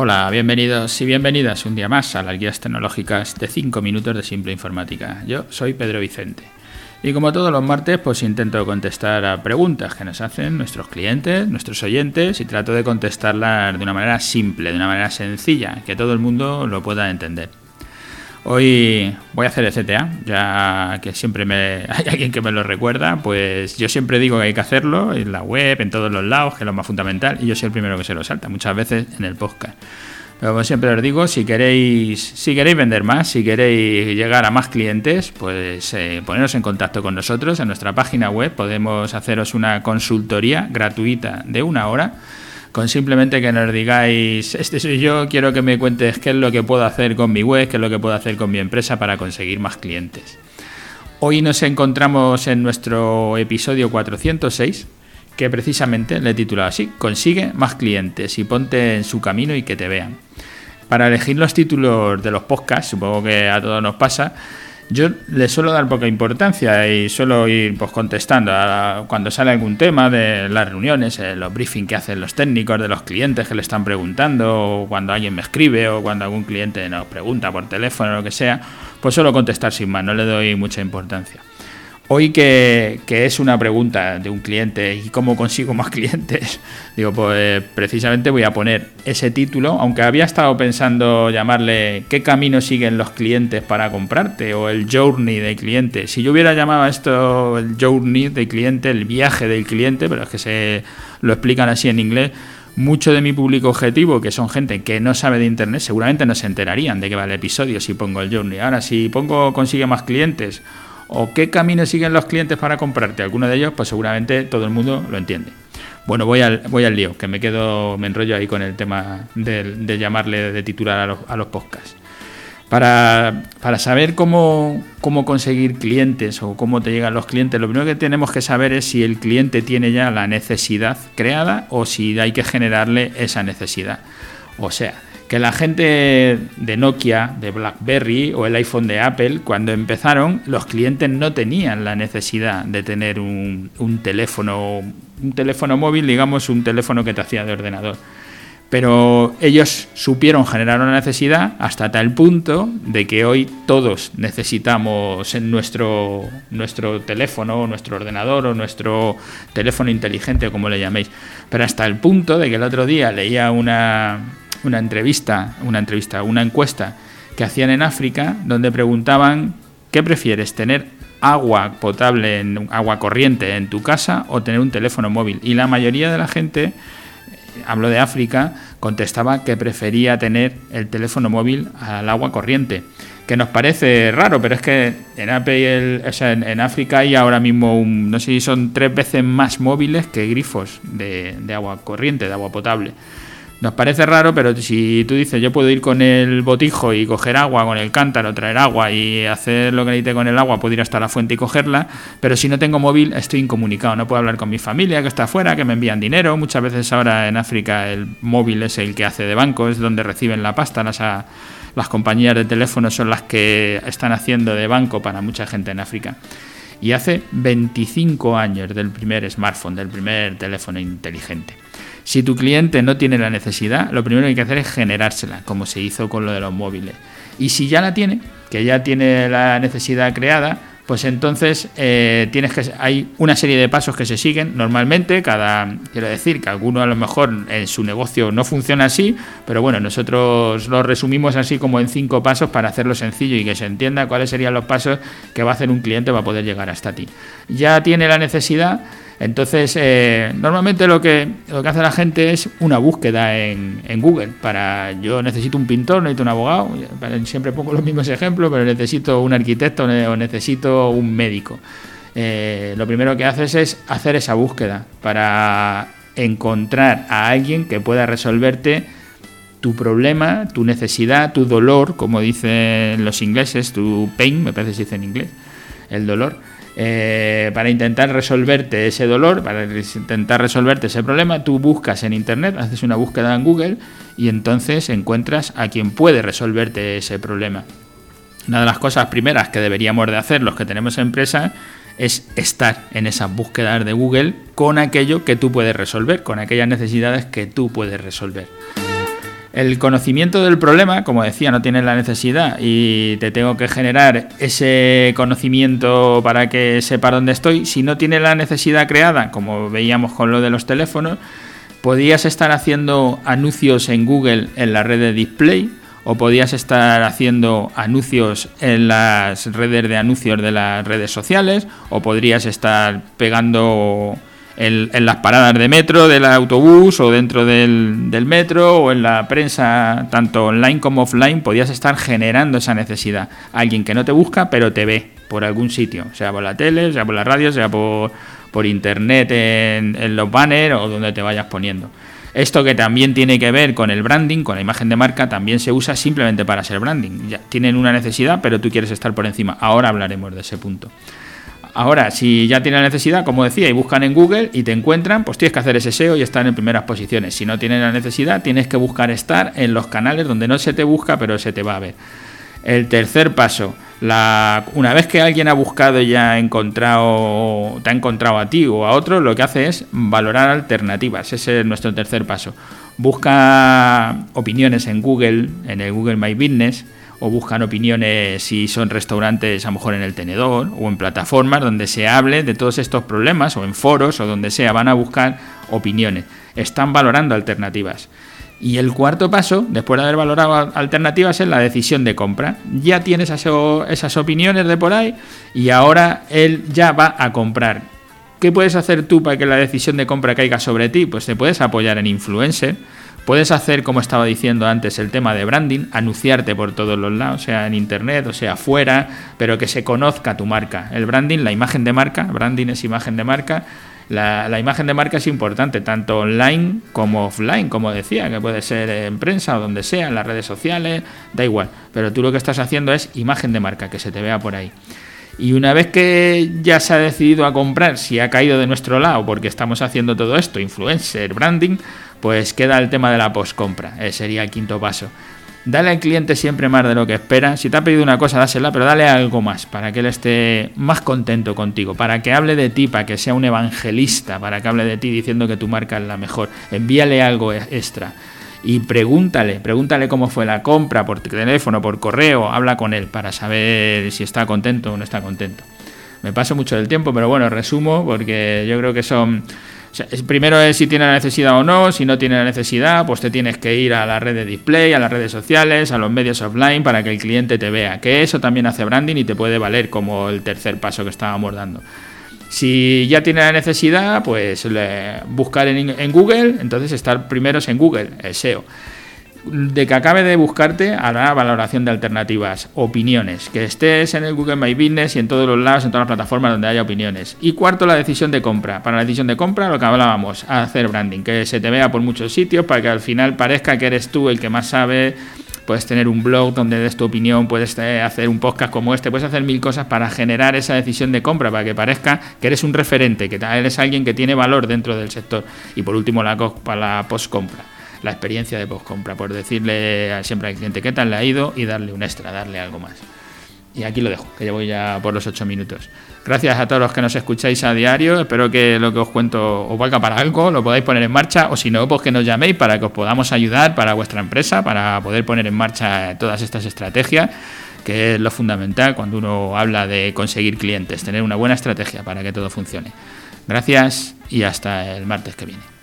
Hola, bienvenidos y bienvenidas un día más a las guías tecnológicas de 5 minutos de simple informática. Yo soy Pedro Vicente. Y como todos los martes, pues intento contestar a preguntas que nos hacen nuestros clientes, nuestros oyentes, y trato de contestarlas de una manera simple, de una manera sencilla, que todo el mundo lo pueda entender. Hoy voy a hacer el CTA, ya que siempre me, hay alguien que me lo recuerda, pues yo siempre digo que hay que hacerlo en la web, en todos los lados, que es lo más fundamental, y yo soy el primero que se lo salta, muchas veces en el podcast. Pero como siempre os digo, si queréis, si queréis vender más, si queréis llegar a más clientes, pues eh, poneros en contacto con nosotros en nuestra página web. Podemos haceros una consultoría gratuita de una hora con simplemente que nos digáis, este soy yo, quiero que me cuentes qué es lo que puedo hacer con mi web, qué es lo que puedo hacer con mi empresa para conseguir más clientes. Hoy nos encontramos en nuestro episodio 406, que precisamente le he titulado así, consigue más clientes y ponte en su camino y que te vean. Para elegir los títulos de los podcasts, supongo que a todos nos pasa, yo le suelo dar poca importancia y suelo ir pues, contestando cuando sale algún tema de las reuniones, eh, los briefings que hacen los técnicos de los clientes que le están preguntando, o cuando alguien me escribe o cuando algún cliente nos pregunta por teléfono o lo que sea, pues suelo contestar sin más, no le doy mucha importancia. Hoy que, es una pregunta de un cliente y cómo consigo más clientes, digo, pues precisamente voy a poner ese título, aunque había estado pensando llamarle ¿qué camino siguen los clientes para comprarte? o el journey del cliente. Si yo hubiera llamado esto el journey del cliente, el viaje del cliente, pero es que se lo explican así en inglés, mucho de mi público objetivo, que son gente que no sabe de internet, seguramente no se enterarían de qué va el episodio si pongo el journey. Ahora, si pongo consigue más clientes o qué camino siguen los clientes para comprarte alguno de ellos, pues seguramente todo el mundo lo entiende. Bueno, voy al, voy al lío, que me quedo, me enrollo ahí con el tema de, llamarle de titular a los, a los podcasts. Para, para, saber cómo, cómo conseguir clientes o cómo te llegan los clientes, lo primero que tenemos que saber es si el cliente tiene ya la necesidad creada o si hay que generarle esa necesidad. O sea, que la gente de Nokia, de BlackBerry o el iPhone de Apple, cuando empezaron, los clientes no tenían la necesidad de tener un, teléfono, un teléfono móvil, digamos, un teléfono que te hacía de ordenador. Pero ellos supieron generar una necesidad hasta tal punto de que hoy todos necesitamos en nuestro, nuestro teléfono, nuestro ordenador o nuestro teléfono inteligente, como le llaméis. Pero hasta el punto de que el otro día leía una, una entrevista, una entrevista, una encuesta que hacían en África donde preguntaban ¿qué prefieres tener agua potable, en, agua corriente en tu casa o tener un teléfono móvil? Y la mayoría de la gente, eh, hablo de África, contestaba que prefería tener el teléfono móvil al agua corriente. Que nos parece raro, pero es que en, en, África hay ahora mismo, un, no sé si son tres veces más móviles que grifos de agua corriente, de agua potable. Nos parece raro, pero si tú dices yo puedo ir con el botijo y coger agua, con el cántaro, traer agua y hacer lo que necesite con el agua, puedo ir hasta la fuente y cogerla, pero si no tengo móvil estoy incomunicado, no puedo hablar con mi familia que está afuera, que me envían dinero, muchas veces ahora en África el móvil es el que hace de banco, es donde reciben la pasta, las, las compañías de teléfono son las que están haciendo de banco para mucha gente en África. Y hace 25 años del primer smartphone, del primer teléfono inteligente. Si tu cliente no tiene la necesidad, lo primero que hay que hacer es generársela, como se hizo con lo de los móviles. Y si ya la tiene, que ya tiene la necesidad creada, pues entonces eh, tienes que hay una serie de pasos que se siguen normalmente cada quiero decir que alguno a lo mejor en su negocio no funciona así pero bueno nosotros lo resumimos así como en cinco pasos para hacerlo sencillo y que se entienda cuáles serían los pasos que va a hacer un cliente para poder llegar hasta ti ya tiene la necesidad entonces, eh, normalmente lo que, lo que hace la gente es una búsqueda en, Google. Para yo necesito un pintor, necesito un abogado, siempre pongo los mismos ejemplos, pero necesito un arquitecto o necesito un médico. Eh, lo primero que haces es hacer esa búsqueda para encontrar a alguien que pueda resolverte tu problema, tu necesidad, tu dolor, como dicen los ingleses, tu pain, me parece que se dice en inglés, el dolor eh, para intentar resolverte ese dolor, para intentar resolverte ese problema, tú buscas en Internet, haces una búsqueda en Google y entonces encuentras a quien puede resolverte ese problema. Una de las cosas primeras que deberíamos de hacer los que tenemos empresa es estar en esas búsquedas de Google con aquello que tú puedes resolver, con aquellas necesidades que tú puedes resolver. El conocimiento del problema, como decía, no tienes la necesidad y te tengo que generar ese conocimiento para que sepa dónde estoy. Si no tienes la necesidad creada, como veíamos con lo de los teléfonos, podías estar haciendo anuncios en Google en la red de display o podías estar haciendo anuncios en las redes de anuncios de las redes sociales o podrías estar pegando en, las paradas de metro, del autobús o dentro del, metro o en la prensa, tanto online como offline, podías estar generando esa necesidad. Alguien que no te busca, pero te ve por algún sitio, sea por la tele, sea por la radio, sea por, por internet en, en los banners o donde te vayas poniendo. Esto que también tiene que ver con el branding, con la imagen de marca, también se usa simplemente para ser branding. Ya tienen una necesidad, pero tú quieres estar por encima. Ahora hablaremos de ese punto. Ahora, si ya tienen la necesidad, como decía, y buscan en Google y te encuentran, pues tienes que hacer ese SEO y estar en primeras posiciones. Si no tienen la necesidad, tienes que buscar estar en los canales donde no se te busca, pero se te va a ver. El tercer paso, una vez que alguien ha buscado y ha encontrado, te ha encontrado a ti o a otro, lo que hace es valorar alternativas. Ese es nuestro tercer paso. Busca opiniones en Google, en el Google My Business o buscan opiniones si son restaurantes a lo mejor en el tenedor o en plataformas donde se hable de todos estos problemas o en foros o donde sea, van a buscar opiniones, están valorando alternativas. Y el cuarto paso, después de haber valorado alternativas, es la decisión de compra. Ya tienes esas opiniones de por ahí y ahora él ya va a comprar. ¿Qué puedes hacer tú para que la decisión de compra caiga sobre ti? Pues te puedes apoyar en influencer Puedes hacer, como estaba diciendo antes, el tema de branding, anunciarte por todos los lados, sea en internet o sea afuera, pero que se conozca tu marca. El branding, la imagen de marca, branding es imagen de marca. La, imagen de marca es importante, tanto online como offline, como decía, que puede ser en prensa o donde sea, en las redes sociales, da igual. Pero tú lo que estás haciendo es imagen de marca, que se te vea por ahí. Y una vez que ya se ha decidido a comprar, si ha caído de nuestro lado, porque estamos haciendo todo esto, influencer, branding, pues queda el tema de la postcompra. Eh, sería el quinto paso. Dale al cliente siempre más de lo que espera. Si te ha pedido una cosa, dásela, pero dale algo más para que él esté más contento contigo, para que hable de ti, para que sea un evangelista, para que hable de ti diciendo que tu marca es la mejor. Envíale algo e-, extra y pregúntale, pregúntale cómo fue la compra por teléfono, por correo, habla con él para saber si está contento o no está contento. Me paso mucho del tiempo, pero bueno, resumo porque yo creo que son primero es si tiene la necesidad o no, si no tiene la necesidad, pues te tienes que ir a la red de display, a las redes sociales, a los medios offline para que el cliente te vea, que eso también hace branding y te puede valer como el tercer paso que estábamos dando. Si ya tiene la necesidad, pues buscar en, en, Google, entonces estar primero en Google, el SEO de que acabe de buscarte la valoración de alternativas, opiniones, que estés en el Google My Business y en todos los lados, en todas las plataformas donde haya opiniones. Y cuarto, la decisión de compra. Para la decisión de compra, lo que hablábamos, hacer branding, que se te vea por muchos sitios para que al final parezca que eres tú el que más sabe. Puedes tener un blog donde des tu opinión, puedes eh, hacer un podcast como este, puedes hacer mil cosas para generar esa decisión de compra, para que parezca que eres un referente, que eres alguien que tiene valor dentro del sector. Y por último, la, la post-compra la experiencia de post-compra, por decirle siempre al cliente qué tal le ha ido y darle un extra, darle algo más. Y aquí lo dejo, que ya voy ya por los ocho minutos. Gracias a todos los que nos escucháis a diario. Espero que lo que os cuento os valga para algo, lo podáis poner en marcha o si no, pues que nos llaméis para que os podamos ayudar para vuestra empresa, para poder poner en marcha todas estas estrategias, que es lo fundamental cuando uno habla de conseguir clientes, tener una buena estrategia para que todo funcione. Gracias y hasta el martes que viene.